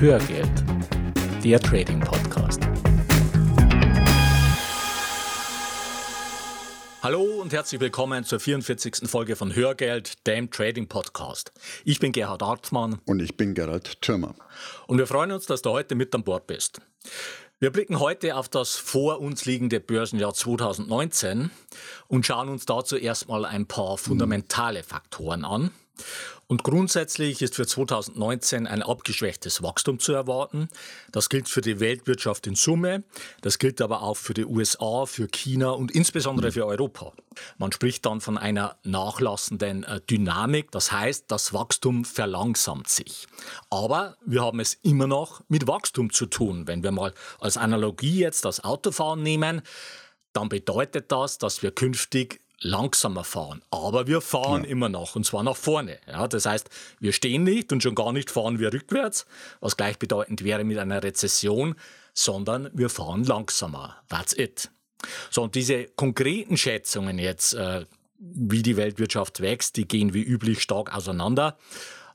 Hörgeld, der Trading Podcast. Hallo und herzlich willkommen zur 44. Folge von Hörgeld, dem Trading Podcast. Ich bin Gerhard Hartmann. Und ich bin Gerald Thürmer. Und wir freuen uns, dass du heute mit an Bord bist. Wir blicken heute auf das vor uns liegende Börsenjahr 2019 und schauen uns dazu erstmal ein paar fundamentale Faktoren an. Und grundsätzlich ist für 2019 ein abgeschwächtes Wachstum zu erwarten. Das gilt für die Weltwirtschaft in Summe, das gilt aber auch für die USA, für China und insbesondere für Europa. Man spricht dann von einer nachlassenden äh, Dynamik, das heißt, das Wachstum verlangsamt sich. Aber wir haben es immer noch mit Wachstum zu tun. Wenn wir mal als Analogie jetzt das Autofahren nehmen, dann bedeutet das, dass wir künftig langsamer fahren. Aber wir fahren ja. immer noch und zwar nach vorne. Ja, das heißt, wir stehen nicht und schon gar nicht fahren wir rückwärts, was gleichbedeutend wäre mit einer Rezession, sondern wir fahren langsamer. That's it. So, und diese konkreten Schätzungen jetzt, äh, wie die Weltwirtschaft wächst, die gehen wie üblich stark auseinander.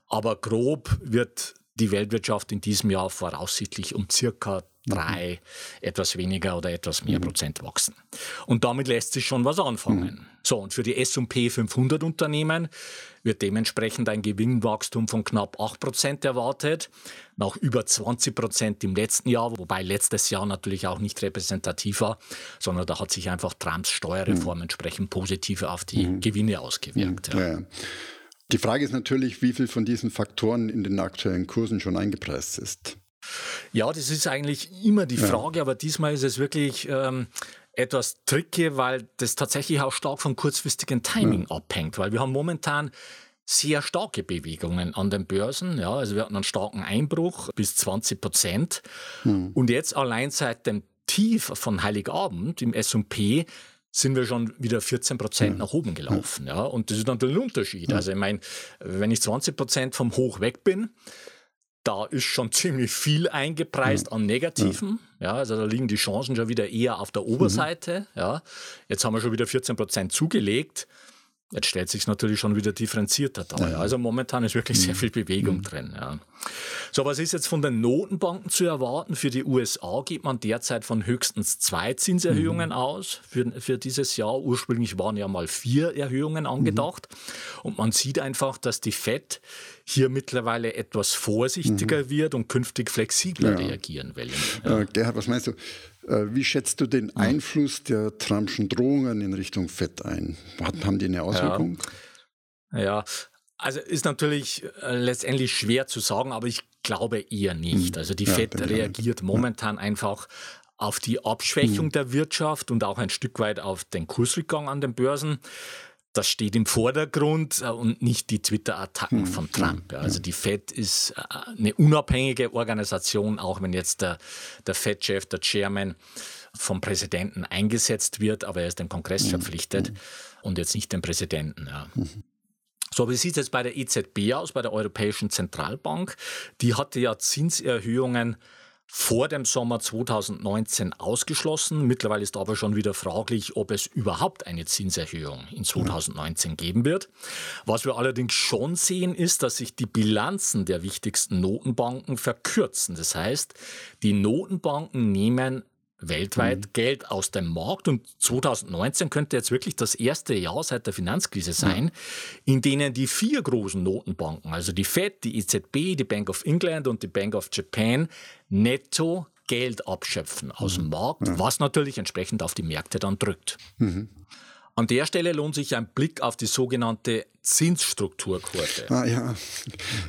Aber grob wird die Weltwirtschaft in diesem Jahr voraussichtlich um circa drei, mhm. etwas weniger oder etwas mehr mhm. Prozent wachsen. Und damit lässt sich schon was anfangen. Mhm. So, und für die S&P 500 Unternehmen wird dementsprechend ein Gewinnwachstum von knapp 8 Prozent erwartet, nach über 20 Prozent im letzten Jahr, wobei letztes Jahr natürlich auch nicht repräsentativ war, sondern da hat sich einfach Trumps Steuerreform mhm. entsprechend positiv auf die. Gewinne ausgewirkt. Ja. Ja. Die Frage ist natürlich, wie viel von diesen Faktoren in den aktuellen Kursen schon eingepreist ist. Ja, das ist eigentlich immer die Frage, ja. aber diesmal ist es wirklich ähm, etwas tricky, weil das tatsächlich auch stark vom kurzfristigen Timing ja. abhängt, weil wir haben momentan sehr starke Bewegungen an den Börsen. Ja, also wir hatten einen starken Einbruch bis 20 Prozent. Hm. Und jetzt allein seit dem Tief von Heiligabend im S&P sind wir schon wieder 14 Prozent ja. nach oben gelaufen. Ja. Und das ist natürlich ein Unterschied. Ja. Also ich meine, wenn ich 20 Prozent vom Hoch weg bin, da ist schon ziemlich viel eingepreist an Negativen. Ja, also da liegen die Chancen schon wieder eher auf der Oberseite. Mhm. Ja, jetzt haben wir schon wieder 14 Prozent zugelegt. Jetzt stellt sich natürlich schon wieder differenzierter dar. Ja. Also momentan ist wirklich sehr mhm. viel Bewegung mhm. drin. Ja. So, was ist jetzt von den Notenbanken zu erwarten? Für die USA geht man derzeit von höchstens zwei Zinserhöhungen mhm. aus für, für dieses Jahr. Ursprünglich waren ja mal vier Erhöhungen angedacht. Mhm. Und man sieht einfach, dass die FED hier mittlerweile etwas vorsichtiger mhm. wird und künftig flexibler ja. reagieren will. Ja. Äh, Gerhard, was meinst du? Äh, wie schätzt du den Einfluss der Trumpschen Drohungen in Richtung FED ein? Haben die eine Auswirkung? Ja, ja. also ist natürlich äh, letztendlich schwer zu sagen, aber ich glaube eher nicht. Hm. Also die ja, FED reagiert momentan einfach auf die Abschwächung hm. der Wirtschaft und auch ein Stück weit auf den Kursrückgang an den Börsen das steht im Vordergrund äh, und nicht die Twitter-Attacken hm, von Trump. Hm, also die Fed ist äh, eine unabhängige Organisation, auch wenn jetzt der, der Fed-Chef, der Chairman vom Präsidenten eingesetzt wird, aber er ist dem Kongress hm, verpflichtet und jetzt nicht dem Präsidenten. Ja. So, wie sieht es jetzt bei der EZB aus, bei der Europäischen Zentralbank? Die hatte ja Zinserhöhungen vor dem Sommer 2019 ausgeschlossen. Mittlerweile ist aber schon wieder fraglich, ob es überhaupt eine Zinserhöhung in 2019 geben wird. Was wir allerdings schon sehen, ist, dass sich die Bilanzen der wichtigsten Notenbanken verkürzen. Das heißt, die Notenbanken nehmen weltweit mhm. Geld aus dem Markt. Und 2019 könnte jetzt wirklich das erste Jahr seit der Finanzkrise sein, in denen die vier großen Notenbanken, also die Fed, die EZB, die Bank of England und die Bank of Japan, netto Geld abschöpfen aus dem mhm. Markt, ja. was natürlich entsprechend auf die Märkte dann drückt. Mhm. An der Stelle lohnt sich ein Blick auf die sogenannte Zinsstrukturkurve. Ah ja,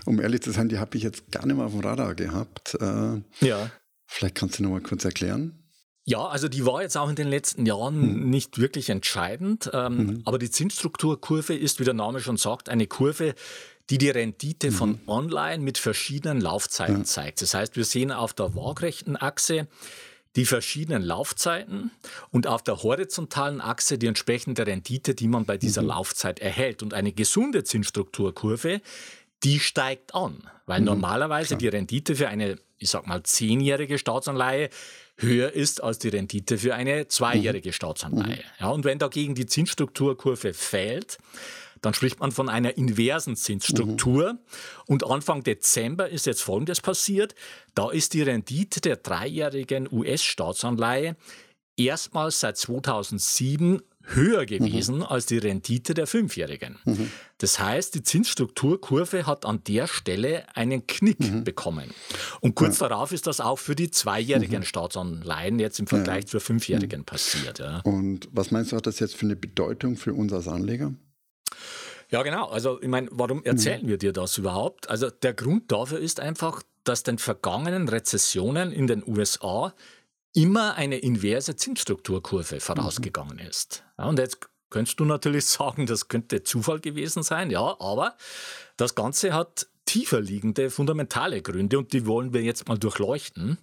um ehrlich zu sein, die habe ich jetzt gar nicht mehr auf dem Radar gehabt. Äh, ja. Vielleicht kannst du noch mal kurz erklären. Ja, also die war jetzt auch in den letzten Jahren mhm. nicht wirklich entscheidend. Ähm, mhm. Aber die Zinsstrukturkurve ist, wie der Name schon sagt, eine Kurve, die die Rendite mhm. von Online mit verschiedenen Laufzeiten ja. zeigt. Das heißt, wir sehen auf der waagrechten Achse die verschiedenen Laufzeiten und auf der horizontalen Achse die entsprechende Rendite, die man bei dieser mhm. Laufzeit erhält. Und eine gesunde Zinsstrukturkurve, die steigt an, weil mhm. normalerweise Klar. die Rendite für eine, ich sag mal, zehnjährige Staatsanleihe höher ist als die Rendite für eine zweijährige mhm. Staatsanleihe. Mhm. Ja, und wenn dagegen die Zinsstrukturkurve fällt, dann spricht man von einer inversen Zinsstruktur. Mhm. Und Anfang Dezember ist jetzt Folgendes passiert. Da ist die Rendite der dreijährigen US-Staatsanleihe erstmals seit 2007 höher gewesen mhm. als die Rendite der Fünfjährigen. Mhm. Das heißt, die Zinsstrukturkurve hat an der Stelle einen Knick mhm. bekommen. Und kurz ja. darauf ist das auch für die zweijährigen mhm. Staatsanleihen jetzt im Vergleich ja. zur Fünfjährigen mhm. passiert. Ja. Und was meinst du, hat das jetzt für eine Bedeutung für uns als Anleger? Ja, genau. Also, ich meine, warum mhm. erzählen wir dir das überhaupt? Also, der Grund dafür ist einfach, dass den vergangenen Rezessionen in den USA immer eine inverse Zinsstrukturkurve vorausgegangen mhm. ist. Ja, und jetzt könntest du natürlich sagen, das könnte Zufall gewesen sein, ja, aber das Ganze hat tiefer liegende fundamentale Gründe und die wollen wir jetzt mal durchleuchten.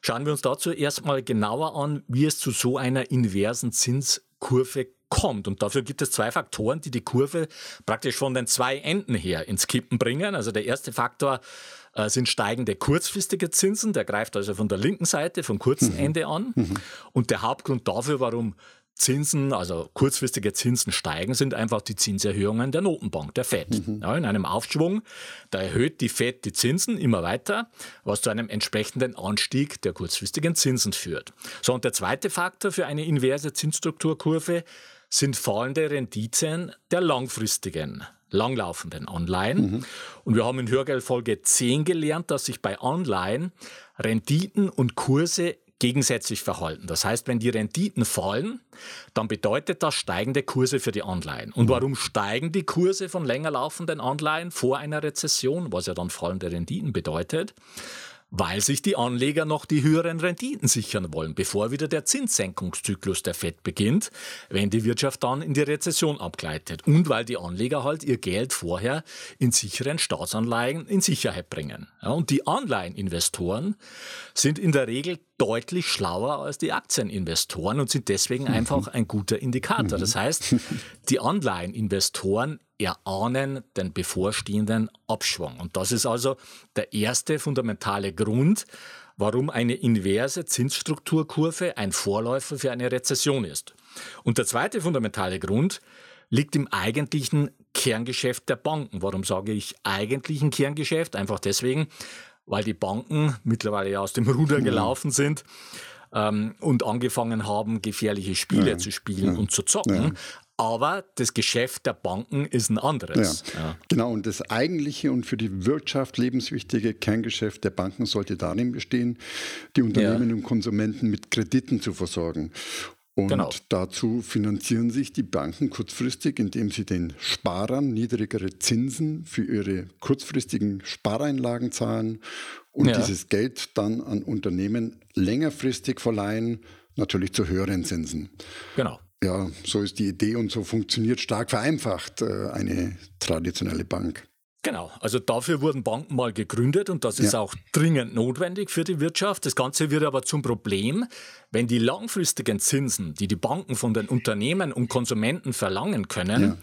Schauen wir uns dazu erstmal genauer an, wie es zu so einer inversen Zinskurve kommt. Und dafür gibt es zwei Faktoren, die die Kurve praktisch von den zwei Enden her ins Kippen bringen. Also der erste Faktor äh, sind steigende kurzfristige Zinsen. Der greift also von der linken Seite, vom kurzen mhm. Ende an. Mhm. Und der Hauptgrund dafür, warum Zinsen, also kurzfristige Zinsen steigen, sind einfach die Zinserhöhungen der Notenbank, der FED. Mhm. Ja, in einem Aufschwung, da erhöht die FED die Zinsen immer weiter, was zu einem entsprechenden Anstieg der kurzfristigen Zinsen führt. So, und der zweite Faktor für eine inverse Zinsstrukturkurve sind fallende Renditen der langfristigen langlaufenden Anleihen. Mhm. Und wir haben in Hörgeld Folge 10 gelernt, dass sich bei Anleihen Renditen und Kurse gegensätzlich verhalten. Das heißt, wenn die Renditen fallen, dann bedeutet das steigende Kurse für die Anleihen. Und mhm. warum steigen die Kurse von länger laufenden Anleihen vor einer Rezession, was ja dann fallende Renditen bedeutet? Weil sich die Anleger noch die höheren Renditen sichern wollen, bevor wieder der Zinssenkungszyklus der FED beginnt, wenn die Wirtschaft dann in die Rezession abgleitet und weil die Anleger halt ihr Geld vorher in sicheren Staatsanleihen in Sicherheit bringen. Ja, und die Anleiheninvestoren sind in der Regel deutlich schlauer als die Aktieninvestoren und sind deswegen mhm. einfach ein guter Indikator. Das heißt, die Anleiheninvestoren erahnen den bevorstehenden Abschwung. Und das ist also der erste fundamentale Grund, warum eine inverse Zinsstrukturkurve ein Vorläufer für eine Rezession ist. Und der zweite fundamentale Grund liegt im eigentlichen Kerngeschäft der Banken. Warum sage ich eigentlichen Kerngeschäft? Einfach deswegen, weil die Banken mittlerweile ja aus dem Ruder gelaufen sind ähm, und angefangen haben, gefährliche Spiele ja, zu spielen ja, und zu zocken. Ja. Aber das Geschäft der Banken ist ein anderes. Genau, und das eigentliche und für die Wirtschaft lebenswichtige Kerngeschäft der Banken sollte darin bestehen, die Unternehmen und Konsumenten mit Krediten zu versorgen. Und genau. dazu finanzieren sich die Banken kurzfristig, indem sie den Sparern niedrigere Zinsen für ihre kurzfristigen Spareinlagen zahlen und ja. dieses Geld dann an Unternehmen längerfristig verleihen, natürlich zu höheren Zinsen. Genau. Ja, so ist die Idee und so funktioniert stark vereinfacht äh, eine traditionelle Bank. Genau, also dafür wurden Banken mal gegründet und das ist ja. auch dringend notwendig für die Wirtschaft. Das Ganze wird aber zum Problem, wenn die langfristigen Zinsen, die die Banken von den Unternehmen und Konsumenten verlangen können, ja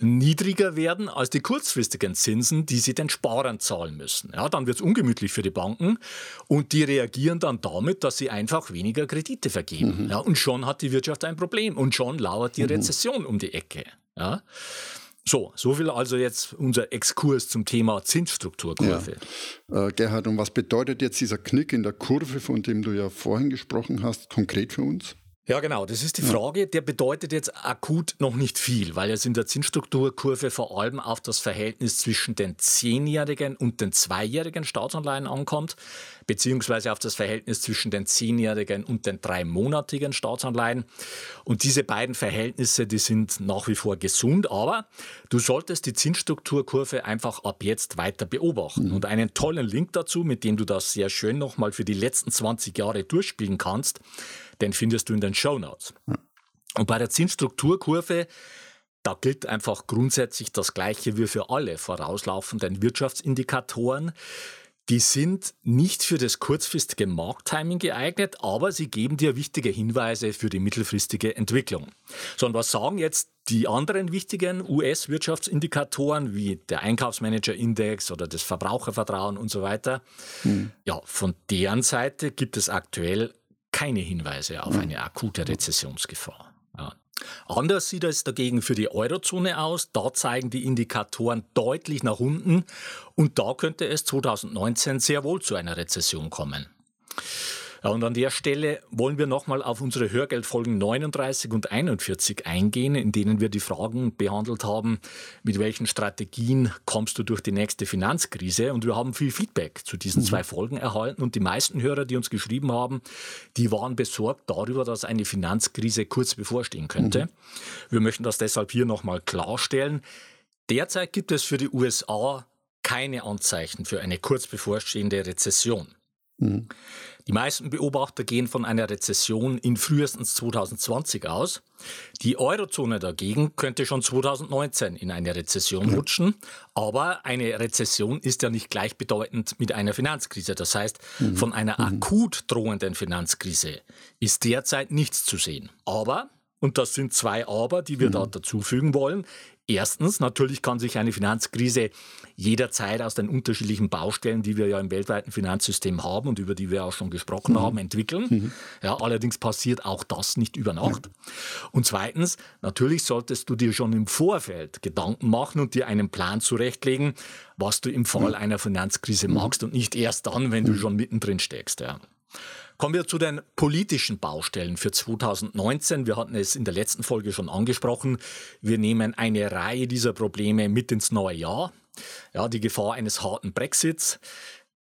niedriger werden als die kurzfristigen Zinsen, die sie den Sparern zahlen müssen. Ja, dann wird es ungemütlich für die Banken und die reagieren dann damit, dass sie einfach weniger Kredite vergeben. Mhm. Ja, und schon hat die Wirtschaft ein Problem und schon lauert die mhm. Rezession um die Ecke. Ja. So, so viel also jetzt unser Exkurs zum Thema Zinsstrukturkurve. Ja. Äh, Gerhard, und was bedeutet jetzt dieser Knick in der Kurve, von dem du ja vorhin gesprochen hast, konkret für uns? Ja, genau. Das ist die Frage. Der bedeutet jetzt akut noch nicht viel, weil es in der Zinsstrukturkurve vor allem auf das Verhältnis zwischen den zehnjährigen und den zweijährigen Staatsanleihen ankommt, beziehungsweise auf das Verhältnis zwischen den zehnjährigen und den dreimonatigen Staatsanleihen. Und diese beiden Verhältnisse, die sind nach wie vor gesund, aber du solltest die Zinsstrukturkurve einfach ab jetzt weiter beobachten. Mhm. Und einen tollen Link dazu, mit dem du das sehr schön nochmal für die letzten 20 Jahre durchspielen kannst, den findest du in den Show Notes. Und bei der Zinsstrukturkurve, da gilt einfach grundsätzlich das Gleiche wie für alle vorauslaufenden Wirtschaftsindikatoren. Die sind nicht für das kurzfristige Markttiming geeignet, aber sie geben dir wichtige Hinweise für die mittelfristige Entwicklung. So, und was sagen jetzt die anderen wichtigen US-Wirtschaftsindikatoren wie der Einkaufsmanager-Index oder das Verbrauchervertrauen und so weiter? Hm. Ja, von deren Seite gibt es aktuell keine Hinweise auf eine akute Rezessionsgefahr. Ja. Anders sieht es dagegen für die Eurozone aus. Da zeigen die Indikatoren deutlich nach unten und da könnte es 2019 sehr wohl zu einer Rezession kommen. Und an der Stelle wollen wir nochmal auf unsere Hörgeldfolgen 39 und 41 eingehen, in denen wir die Fragen behandelt haben, mit welchen Strategien kommst du durch die nächste Finanzkrise? Und wir haben viel Feedback zu diesen mhm. zwei Folgen erhalten. Und die meisten Hörer, die uns geschrieben haben, die waren besorgt darüber, dass eine Finanzkrise kurz bevorstehen könnte. Mhm. Wir möchten das deshalb hier nochmal klarstellen. Derzeit gibt es für die USA keine Anzeichen für eine kurz bevorstehende Rezession. Mhm. Die meisten Beobachter gehen von einer Rezession in frühestens 2020 aus. Die Eurozone dagegen könnte schon 2019 in eine Rezession rutschen. Aber eine Rezession ist ja nicht gleichbedeutend mit einer Finanzkrise. Das heißt, mhm. von einer mhm. akut drohenden Finanzkrise ist derzeit nichts zu sehen. Aber und das sind zwei Aber, die wir mhm. da dazufügen wollen. Erstens, natürlich kann sich eine Finanzkrise jederzeit aus den unterschiedlichen Baustellen, die wir ja im weltweiten Finanzsystem haben und über die wir auch schon gesprochen mhm. haben, entwickeln. Mhm. Ja, allerdings passiert auch das nicht über Nacht. Ja. Und zweitens, natürlich solltest du dir schon im Vorfeld Gedanken machen und dir einen Plan zurechtlegen, was du im Fall ja. einer Finanzkrise mhm. magst und nicht erst dann, wenn du mhm. schon mittendrin steckst. Ja. Kommen wir zu den politischen Baustellen für 2019. Wir hatten es in der letzten Folge schon angesprochen. Wir nehmen eine Reihe dieser Probleme mit ins neue Jahr. Ja, die Gefahr eines harten Brexits,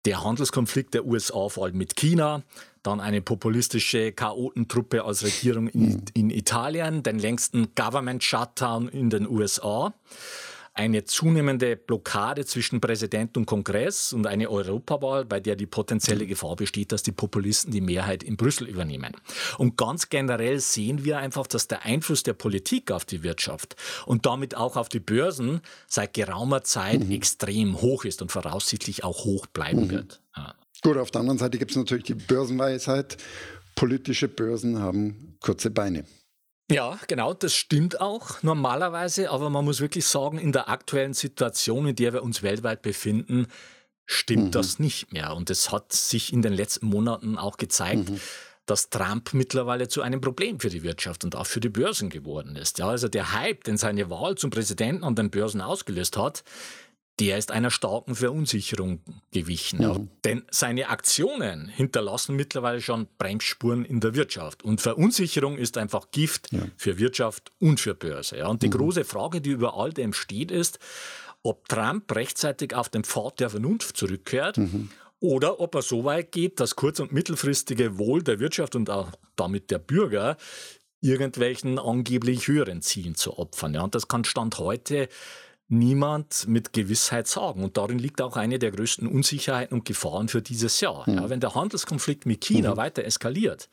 der Handelskonflikt der USA vor allem mit China, dann eine populistische Chaotentruppe als Regierung in, in Italien, den längsten Government Shutdown in den USA eine zunehmende Blockade zwischen Präsident und Kongress und eine Europawahl, bei der die potenzielle Gefahr besteht, dass die Populisten die Mehrheit in Brüssel übernehmen. Und ganz generell sehen wir einfach, dass der Einfluss der Politik auf die Wirtschaft und damit auch auf die Börsen seit geraumer Zeit mhm. extrem hoch ist und voraussichtlich auch hoch bleiben mhm. wird. Ja. Gut, auf der anderen Seite gibt es natürlich die Börsenweisheit. Politische Börsen haben kurze Beine. Ja, genau, das stimmt auch normalerweise, aber man muss wirklich sagen, in der aktuellen Situation, in der wir uns weltweit befinden, stimmt mhm. das nicht mehr. Und es hat sich in den letzten Monaten auch gezeigt, mhm. dass Trump mittlerweile zu einem Problem für die Wirtschaft und auch für die Börsen geworden ist. Ja, also der Hype, den seine Wahl zum Präsidenten an den Börsen ausgelöst hat, der ist einer starken Verunsicherung gewichen. Mhm. Denn seine Aktionen hinterlassen mittlerweile schon Bremsspuren in der Wirtschaft. Und Verunsicherung ist einfach Gift ja. für Wirtschaft und für Börse. Ja. Und die mhm. große Frage, die über all dem steht, ist, ob Trump rechtzeitig auf den Pfad der Vernunft zurückkehrt mhm. oder ob er so weit geht, das kurz- und mittelfristige Wohl der Wirtschaft und auch damit der Bürger irgendwelchen angeblich höheren Zielen zu opfern. Ja. Und das kann Stand heute niemand mit Gewissheit sagen. Und darin liegt auch eine der größten Unsicherheiten und Gefahren für dieses Jahr. Mhm. Ja, wenn der Handelskonflikt mit China mhm. weiter eskaliert,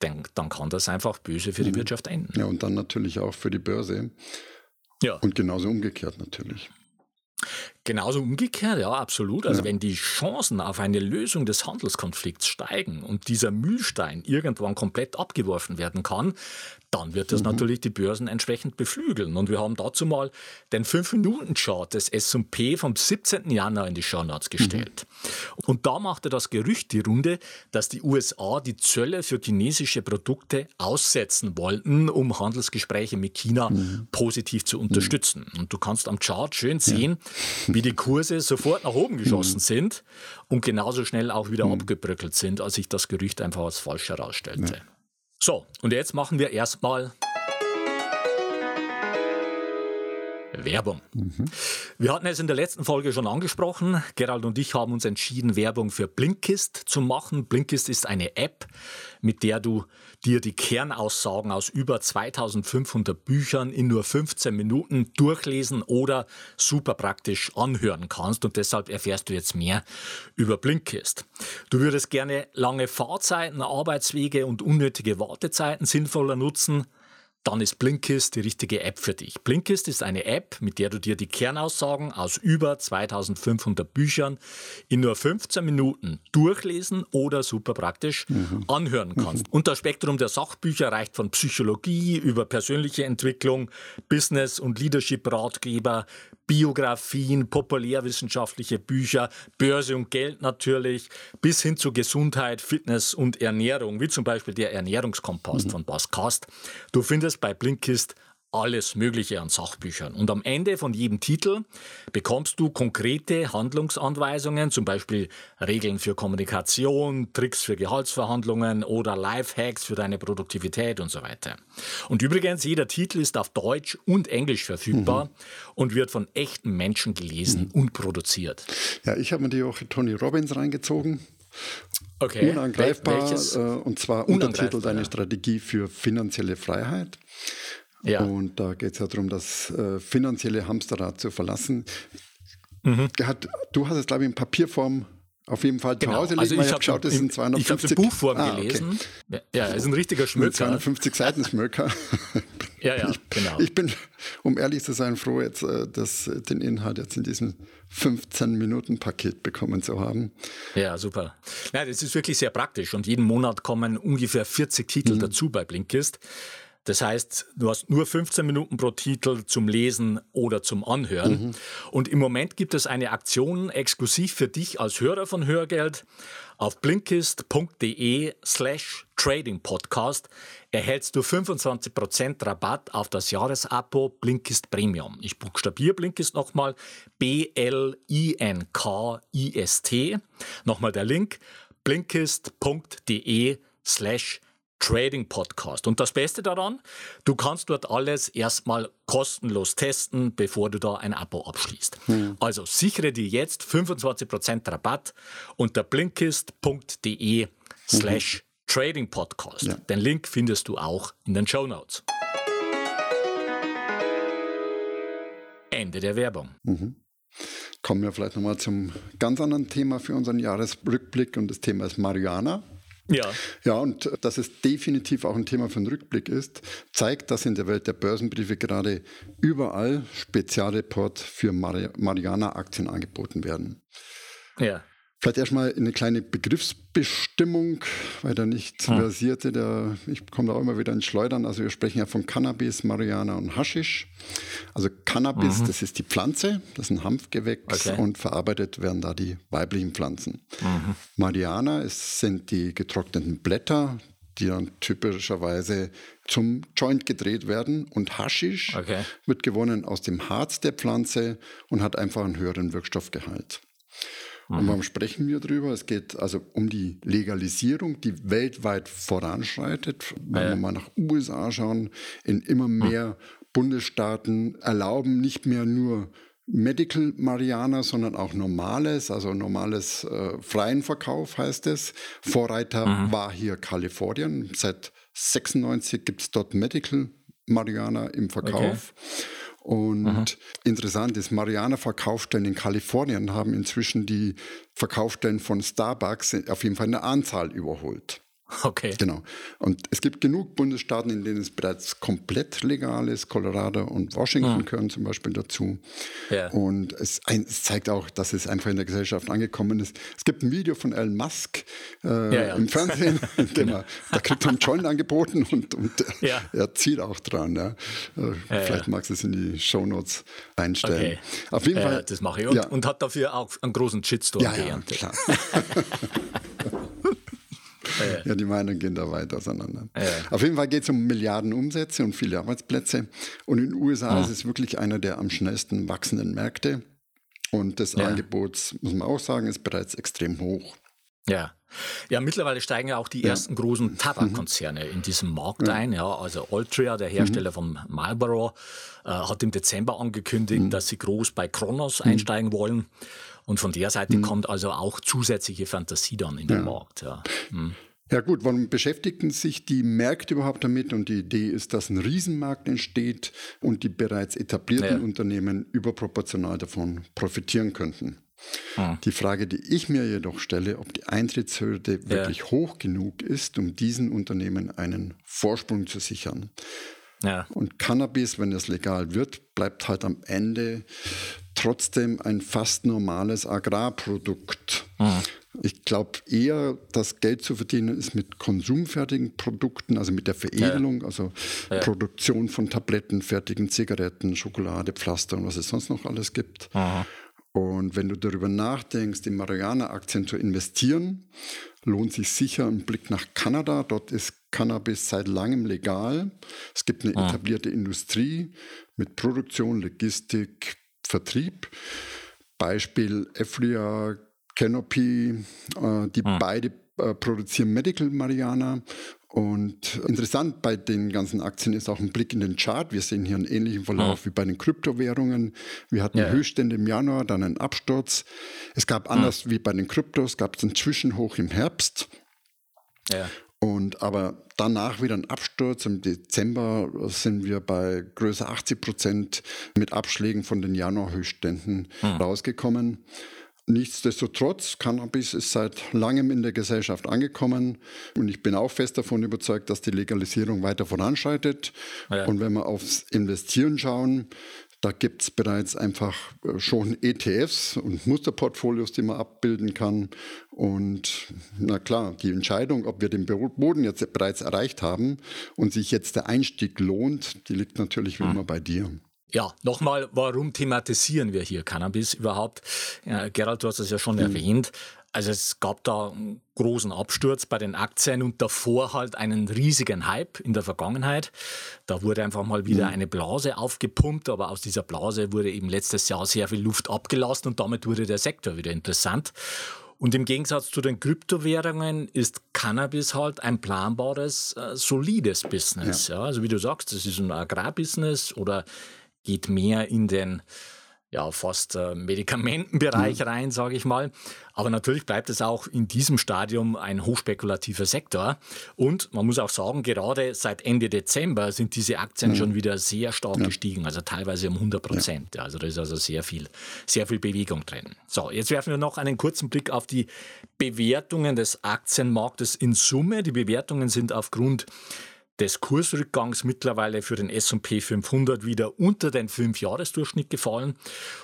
dann, dann, kann das einfach böse für die mhm. Wirtschaft enden. Ja, und dann natürlich auch für die Börse. Ja. Und genauso umgekehrt natürlich. Genauso umgekehrt, ja, absolut. Also ja. wenn die Chancen auf eine Lösung des Handelskonflikts steigen und dieser Mühlstein irgendwann komplett abgeworfen werden kann, dann wird das mhm. natürlich die Börsen entsprechend beflügeln. Und wir haben dazu mal den 5-Minuten-Chart des S&P vom 17. Januar in die Shownotes gestellt. Mhm. Und da machte das Gerücht die Runde, dass die USA die Zölle für chinesische Produkte aussetzen wollten, um Handelsgespräche mit China mhm. positiv zu unterstützen. Und du kannst am Chart schön sehen, ja. wie die Kurse sofort nach oben geschossen mhm. sind und genauso schnell auch wieder mhm. abgebröckelt sind, als sich das Gerücht einfach als falsch herausstellte. Ja. So, und jetzt machen wir erstmal Werbung. Mhm. Wir hatten es in der letzten Folge schon angesprochen. Gerald und ich haben uns entschieden, Werbung für Blinkist zu machen. Blinkist ist eine App, mit der du dir die Kernaussagen aus über 2500 Büchern in nur 15 Minuten durchlesen oder super praktisch anhören kannst. Und deshalb erfährst du jetzt mehr über Blinkist. Du würdest gerne lange Fahrzeiten, Arbeitswege und unnötige Wartezeiten sinnvoller nutzen dann ist Blinkist die richtige App für dich. Blinkist ist eine App, mit der du dir die Kernaussagen aus über 2500 Büchern in nur 15 Minuten durchlesen oder super praktisch mhm. anhören kannst. Mhm. Und das Spektrum der Sachbücher reicht von Psychologie über persönliche Entwicklung, Business- und Leadership-Ratgeber Biografien, populärwissenschaftliche Bücher, Börse und Geld natürlich, bis hin zu Gesundheit, Fitness und Ernährung, wie zum Beispiel der Ernährungskompass mhm. von Bas Kast. Du findest bei Blinkist alles Mögliche an Sachbüchern. Und am Ende von jedem Titel bekommst du konkrete Handlungsanweisungen, zum Beispiel Regeln für Kommunikation, Tricks für Gehaltsverhandlungen oder Lifehacks für deine Produktivität und so weiter. Und übrigens, jeder Titel ist auf Deutsch und Englisch verfügbar mhm. und wird von echten Menschen gelesen mhm. und produziert. Ja, ich habe mir die auch Tony Robbins reingezogen. Okay. Unangreifbar, äh, und zwar Untertitel Deine Strategie für finanzielle Freiheit. Ja. Und da geht es ja darum, das äh, finanzielle Hamsterrad zu verlassen. Mhm. Hat, du hast es, glaube ich, in Papierform auf jeden Fall genau. zu Hause liegen. Also ich habe geschaut, das sind 250. Ich habe Buchform ah, gelesen. Okay. Ja, ist ein richtiger Schmöker. 250 Seiten Schmöker. ja, ja, ich, genau. Ich bin, um ehrlich zu sein, froh, jetzt äh, das, den Inhalt jetzt in diesem 15-Minuten-Paket bekommen zu haben. Ja, super. Ja, das ist wirklich sehr praktisch und jeden Monat kommen ungefähr 40 Titel mhm. dazu bei Blinkist. Das heißt, du hast nur 15 Minuten pro Titel zum Lesen oder zum Anhören. Mhm. Und im Moment gibt es eine Aktion exklusiv für dich als Hörer von Hörgeld. Auf blinkist.de slash Trading Podcast erhältst du 25% Rabatt auf das Jahresabo Blinkist Premium. Ich buchstabiere Blinkist nochmal B-L-I-N-K-I-S-T. Nochmal der Link blinkist.de slash Trading Podcast. Und das Beste daran, du kannst dort alles erstmal kostenlos testen, bevor du da ein Abo abschließt. Hm. Also sichere dir jetzt 25% Rabatt unter blinkist.de slash Trading Podcast. Ja. Den Link findest du auch in den Show Notes. Ende der Werbung. Mhm. Kommen wir vielleicht nochmal zum ganz anderen Thema für unseren Jahresrückblick und das Thema ist Mariana. Ja. Ja, und dass es definitiv auch ein Thema für einen Rückblick ist, zeigt, dass in der Welt der Börsenbriefe gerade überall Spezialreport für Mariana-Aktien angeboten werden. Ja. Vielleicht erstmal eine kleine Begriffsbestimmung, weil der nicht hm. versierte, der, ich komme da auch immer wieder ins Schleudern. Also wir sprechen ja von Cannabis, Mariana und Haschisch. Also Cannabis, mhm. das ist die Pflanze, das ist ein Hanfgewächs okay. und verarbeitet werden da die weiblichen Pflanzen. Mhm. Mariana ist, sind die getrockneten Blätter, die dann typischerweise zum Joint gedreht werden. Und Haschisch okay. wird gewonnen aus dem Harz der Pflanze und hat einfach einen höheren Wirkstoffgehalt. Und warum sprechen wir darüber? Es geht also um die Legalisierung, die weltweit voranschreitet. Wenn ja. wir mal nach USA schauen, in immer mehr Bundesstaaten erlauben nicht mehr nur Medical Mariana, sondern auch normales, also normales äh, freien Verkauf heißt es. Vorreiter mhm. war hier Kalifornien. Seit 96 gibt es dort Medical Mariana im Verkauf. Okay. Und Aha. interessant ist, Mariana-Verkaufsstellen in Kalifornien haben inzwischen die Verkaufsstellen von Starbucks auf jeden Fall eine Anzahl überholt. Okay. Genau. Und es gibt genug Bundesstaaten, in denen es bereits komplett legal ist. Colorado und Washington mhm. gehören zum Beispiel dazu. Ja. Und es, ein, es, zeigt auch, dass es einfach in der Gesellschaft angekommen ist. Es gibt ein Video von Elon Musk äh, ja, ja. im Fernsehen, er, da kriegt er einen Joint angeboten und, und er zieht auch dran. Äh, vielleicht magst du es in die Shownotes einstellen. Okay. Auf jeden Fall. das mache ich. Und, und, hat dafür auch einen großen Shitstorm ja, geerntet. Ja, klar. Ja, die Meinungen gehen da weit auseinander. Ja. Auf jeden Fall geht es um Milliarden Umsätze und viele Arbeitsplätze. Und in den USA ja. ist es wirklich einer der am schnellsten wachsenden Märkte. Und das Angebot, muss man auch sagen, ist bereits extrem hoch. Ja. Ja, mittlerweile steigen ja auch die ersten großen mhm. Tabakkonzerne mhm. in diesen Markt ja. ein. Ja, also Altria, der Hersteller mhm. von Marlboro, äh, hat im Dezember angekündigt, mhm. dass sie groß bei Kronos mhm. einsteigen wollen. Und von der Seite kommt also auch zusätzliche Fantasie dann in den Markt. Ja. Ja gut, warum beschäftigen sich die Märkte überhaupt damit? Und die Idee ist, dass ein Riesenmarkt entsteht und die bereits etablierten ja. Unternehmen überproportional davon profitieren könnten. Hm. Die Frage, die ich mir jedoch stelle, ob die Eintrittshürde ja. wirklich hoch genug ist, um diesen Unternehmen einen Vorsprung zu sichern. Und Cannabis, wenn es legal wird, bleibt halt am Ende trotzdem ein fast normales Agrarprodukt. Mhm. Ich glaube eher, das Geld zu verdienen ist mit konsumfertigen Produkten, also mit der Veredelung, ja. also ja. Produktion von Tabletten, fertigen Zigaretten, Schokolade, Pflaster und was es sonst noch alles gibt. Aha. Und wenn du darüber nachdenkst, in Marihuana-Aktien zu investieren, lohnt sich sicher ein Blick nach Kanada. Dort ist Cannabis seit langem legal. Es gibt eine ah. etablierte Industrie mit Produktion, Logistik, Vertrieb. Beispiel Eflia, Canopy, äh, die ah. beide äh, produzieren Medical Mariana und interessant bei den ganzen Aktien ist auch ein Blick in den Chart. Wir sehen hier einen ähnlichen Verlauf mhm. wie bei den Kryptowährungen. Wir hatten ja. Höchststände im Januar, dann einen Absturz. Es gab anders mhm. wie bei den Kryptos, gab es einen Zwischenhoch im Herbst. Ja. Und aber danach wieder ein Absturz. Im Dezember sind wir bei größer 80 Prozent mit Abschlägen von den Januar-Höchstständen mhm. rausgekommen. Nichtsdestotrotz, Cannabis ist seit langem in der Gesellschaft angekommen und ich bin auch fest davon überzeugt, dass die Legalisierung weiter voranschreitet. Ja. Und wenn wir aufs Investieren schauen, da gibt es bereits einfach äh, schon ETFs und Musterportfolios, die man abbilden kann. Und na klar, die Entscheidung, ob wir den Boden jetzt bereits erreicht haben und sich jetzt der Einstieg lohnt, die liegt natürlich wie hm. immer bei dir. Ja, nochmal, warum thematisieren wir hier Cannabis überhaupt? Ja, Gerald, du hast es ja schon mhm. erwähnt. Also es gab da einen großen Absturz bei den Aktien und davor halt einen riesigen Hype in der Vergangenheit. Da wurde einfach mal wieder mhm. eine Blase aufgepumpt, aber aus dieser Blase wurde eben letztes Jahr sehr viel Luft abgelassen und damit wurde der Sektor wieder interessant. Und im Gegensatz zu den Kryptowährungen ist Cannabis halt ein planbares, äh, solides Business. Ja. ja. also wie du sagst, das ist ein Agrarbusiness oder geht mehr in den ja, fast äh, Medikamentenbereich mhm. rein, sage ich mal. Aber natürlich bleibt es auch in diesem Stadium ein hochspekulativer Sektor. Und man muss auch sagen, gerade seit Ende Dezember sind diese Aktien mhm. schon wieder sehr stark ja. gestiegen, also teilweise um 100 Prozent. Ja. Also da ist also sehr viel, sehr viel Bewegung drin. So, jetzt werfen wir noch einen kurzen Blick auf die Bewertungen des Aktienmarktes in Summe. Die Bewertungen sind aufgrund des Kursrückgangs mittlerweile für den S&P 500 wieder unter den 5-Jahres-Durchschnitt gefallen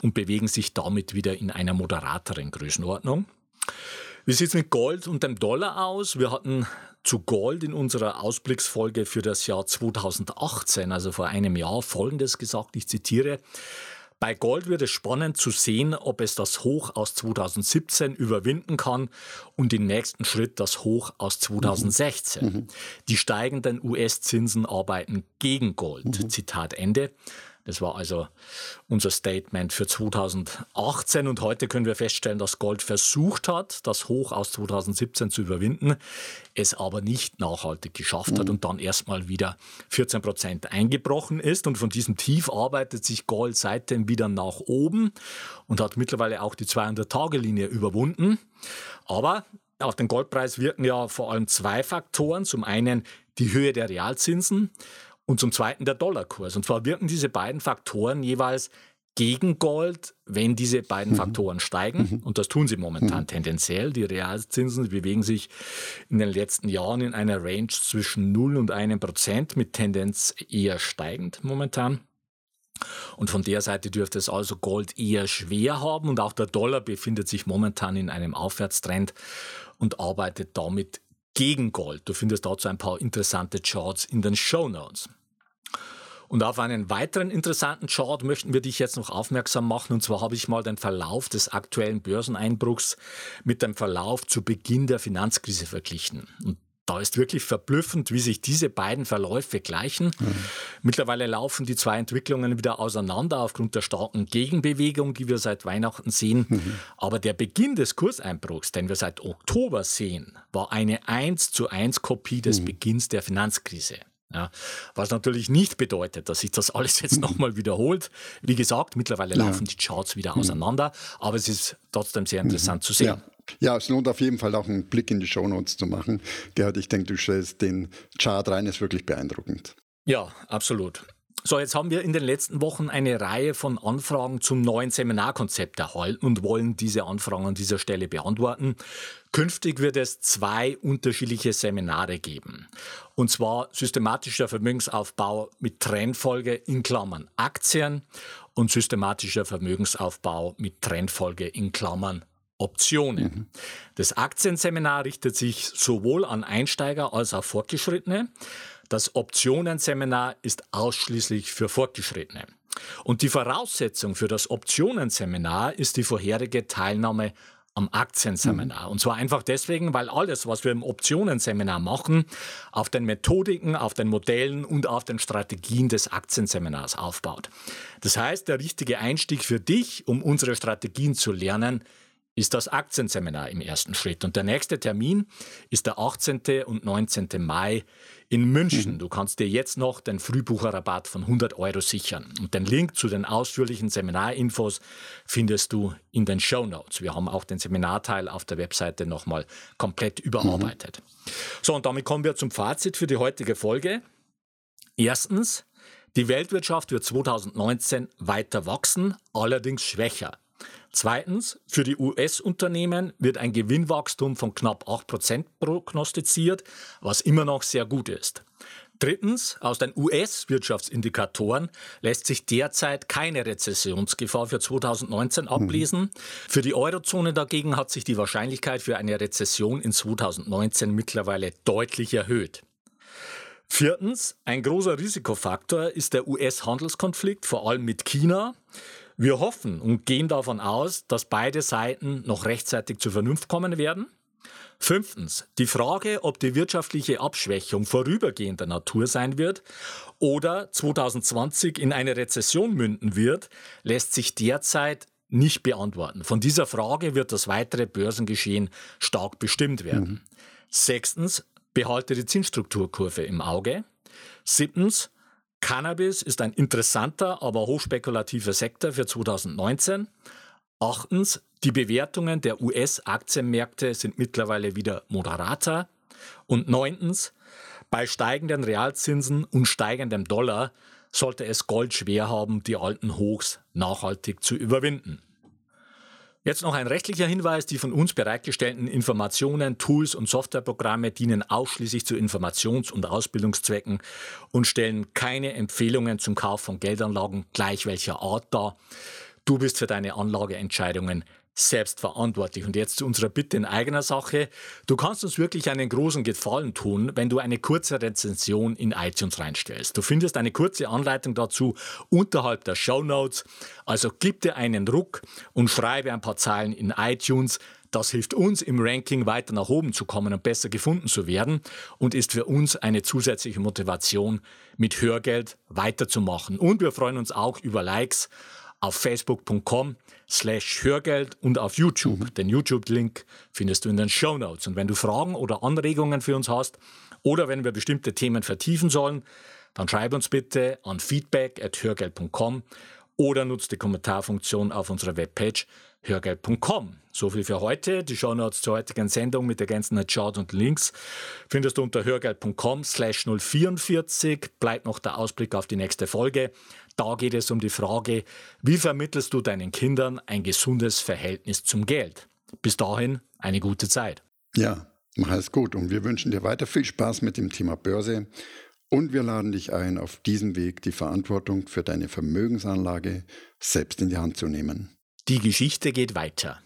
und bewegen sich damit wieder in einer moderateren Größenordnung. Wie sieht es mit Gold und dem Dollar aus? Wir hatten zu Gold in unserer Ausblicksfolge für das Jahr 2018, also vor einem Jahr, Folgendes gesagt, ich zitiere, bei Gold wird es spannend zu sehen, ob es das Hoch aus 2017 überwinden kann und den nächsten Schritt das Hoch aus 2016. Mhm. Die steigenden US-Zinsen arbeiten gegen Gold. Mhm. Zitat Ende. Das war also unser Statement für 2018 und heute können wir feststellen, dass Gold versucht hat, das Hoch aus 2017 zu überwinden, es aber nicht nachhaltig geschafft mhm. hat und dann erstmal wieder 14 Prozent eingebrochen ist und von diesem Tief arbeitet sich Gold seitdem wieder nach oben und hat mittlerweile auch die 200-Tage-Linie überwunden. Aber auf den Goldpreis wirken ja vor allem zwei Faktoren. Zum einen die Höhe der Realzinsen und zum Zweiten der Dollarkurs. Und zwar wirken diese beiden Faktoren jeweils gegen Gold, wenn diese beiden mhm. Faktoren steigen. Mhm. Und das tun sie momentan mhm. tendenziell. Die Realzinsen bewegen sich in den letzten Jahren in einer Range zwischen 0 und 1 Prozent mit Tendenz eher steigend momentan. Und von der Seite dürfte es also Gold eher schwer haben und auch der Dollar befindet sich momentan in einem Aufwärtstrend und arbeitet damit gegen Gold. Du findest dazu ein paar interessante Charts in den Show Notes. Und auf einen weiteren interessanten Chart möchten wir dich jetzt noch aufmerksam machen. Und zwar habe ich mal den Verlauf des aktuellen Börseneinbruchs mit dem Verlauf zu Beginn der Finanzkrise verglichen. Und da ist wirklich verblüffend, wie sich diese beiden Verläufe gleichen. Mhm. Mittlerweile laufen die zwei Entwicklungen wieder auseinander aufgrund der starken Gegenbewegung, die wir seit Weihnachten sehen. Mhm. Aber der Beginn des Kurseinbruchs, den wir seit Oktober sehen, war eine 1 zu 1 Kopie des mhm. Beginns der Finanzkrise. Ja, was natürlich nicht bedeutet, dass sich das alles jetzt nochmal wiederholt. Wie gesagt, mittlerweile ja. laufen die Charts wieder mhm. auseinander, aber es ist trotzdem sehr interessant mhm. zu sehen. Ja. Ja, es lohnt auf jeden Fall auch einen Blick in die Shownotes zu machen. Gerhard, ich denke, du stellst den Chart rein, ist wirklich beeindruckend. Ja, absolut. So, jetzt haben wir in den letzten Wochen eine Reihe von Anfragen zum neuen Seminarkonzept erhalten und wollen diese Anfragen an dieser Stelle beantworten. Künftig wird es zwei unterschiedliche Seminare geben. Und zwar systematischer Vermögensaufbau mit Trendfolge in Klammern Aktien und systematischer Vermögensaufbau mit Trendfolge in Klammern Optionen. Mhm. Das Aktienseminar richtet sich sowohl an Einsteiger als auch Fortgeschrittene. Das Optionenseminar ist ausschließlich für Fortgeschrittene. Und die Voraussetzung für das Optionenseminar ist die vorherige Teilnahme am Aktienseminar. Mhm. Und zwar einfach deswegen, weil alles, was wir im Optionenseminar machen, auf den Methodiken, auf den Modellen und auf den Strategien des Aktienseminars aufbaut. Das heißt, der richtige Einstieg für dich, um unsere Strategien zu lernen, ist das Aktienseminar im ersten Schritt. Und der nächste Termin ist der 18. und 19. Mai in München. Mhm. Du kannst dir jetzt noch den Frühbucherrabatt von 100 Euro sichern. Und den Link zu den ausführlichen Seminarinfos findest du in den Show Notes. Wir haben auch den Seminarteil auf der Webseite nochmal komplett überarbeitet. Mhm. So, und damit kommen wir zum Fazit für die heutige Folge. Erstens, die Weltwirtschaft wird 2019 weiter wachsen, allerdings schwächer. Zweitens, für die US-Unternehmen wird ein Gewinnwachstum von knapp 8% prognostiziert, was immer noch sehr gut ist. Drittens, aus den US-Wirtschaftsindikatoren lässt sich derzeit keine Rezessionsgefahr für 2019 ablesen. Mhm. Für die Eurozone dagegen hat sich die Wahrscheinlichkeit für eine Rezession in 2019 mittlerweile deutlich erhöht. Viertens, ein großer Risikofaktor ist der US-Handelskonflikt, vor allem mit China. Wir hoffen und gehen davon aus, dass beide Seiten noch rechtzeitig zur Vernunft kommen werden. Fünftens, die Frage, ob die wirtschaftliche Abschwächung vorübergehender Natur sein wird oder 2020 in eine Rezession münden wird, lässt sich derzeit nicht beantworten. Von dieser Frage wird das weitere Börsengeschehen stark bestimmt werden. Mhm. Sechstens, behalte die Zinsstrukturkurve im Auge. Siebtens, Cannabis ist ein interessanter, aber hochspekulativer Sektor für 2019. Achtens, die Bewertungen der US-Aktienmärkte sind mittlerweile wieder moderater. Und neuntens, bei steigenden Realzinsen und steigendem Dollar sollte es Gold schwer haben, die alten Hochs nachhaltig zu überwinden. Jetzt noch ein rechtlicher Hinweis. Die von uns bereitgestellten Informationen, Tools und Softwareprogramme dienen ausschließlich zu Informations- und Ausbildungszwecken und stellen keine Empfehlungen zum Kauf von Geldanlagen gleich welcher Art dar. Du bist für deine Anlageentscheidungen selbstverantwortlich. Und jetzt zu unserer Bitte in eigener Sache. Du kannst uns wirklich einen großen Gefallen tun, wenn du eine kurze Rezension in iTunes reinstellst. Du findest eine kurze Anleitung dazu unterhalb der Show Notes. Also gib dir einen Ruck und schreibe ein paar Zeilen in iTunes. Das hilft uns im Ranking weiter nach oben zu kommen und besser gefunden zu werden und ist für uns eine zusätzliche Motivation, mit Hörgeld weiterzumachen. Und wir freuen uns auch über Likes auf facebook.com slash Hörgeld und auf YouTube. Mhm. Den YouTube-Link findest du in den Show Notes. Und wenn du Fragen oder Anregungen für uns hast oder wenn wir bestimmte Themen vertiefen sollen, dann schreib uns bitte an feedback.hörgeld.com oder nutzt die Kommentarfunktion auf unserer Webpage hörgeld.com. So viel für heute. Die Shownotes zur heutigen Sendung mit ergänzenden Chart und Links findest du unter hörgeld.com slash 044. Bleibt noch der Ausblick auf die nächste Folge. Da geht es um die Frage, wie vermittelst du deinen Kindern ein gesundes Verhältnis zum Geld? Bis dahin eine gute Zeit. Ja, mach es gut und wir wünschen dir weiter viel Spaß mit dem Thema Börse und wir laden dich ein, auf diesem Weg die Verantwortung für deine Vermögensanlage selbst in die Hand zu nehmen. Die Geschichte geht weiter.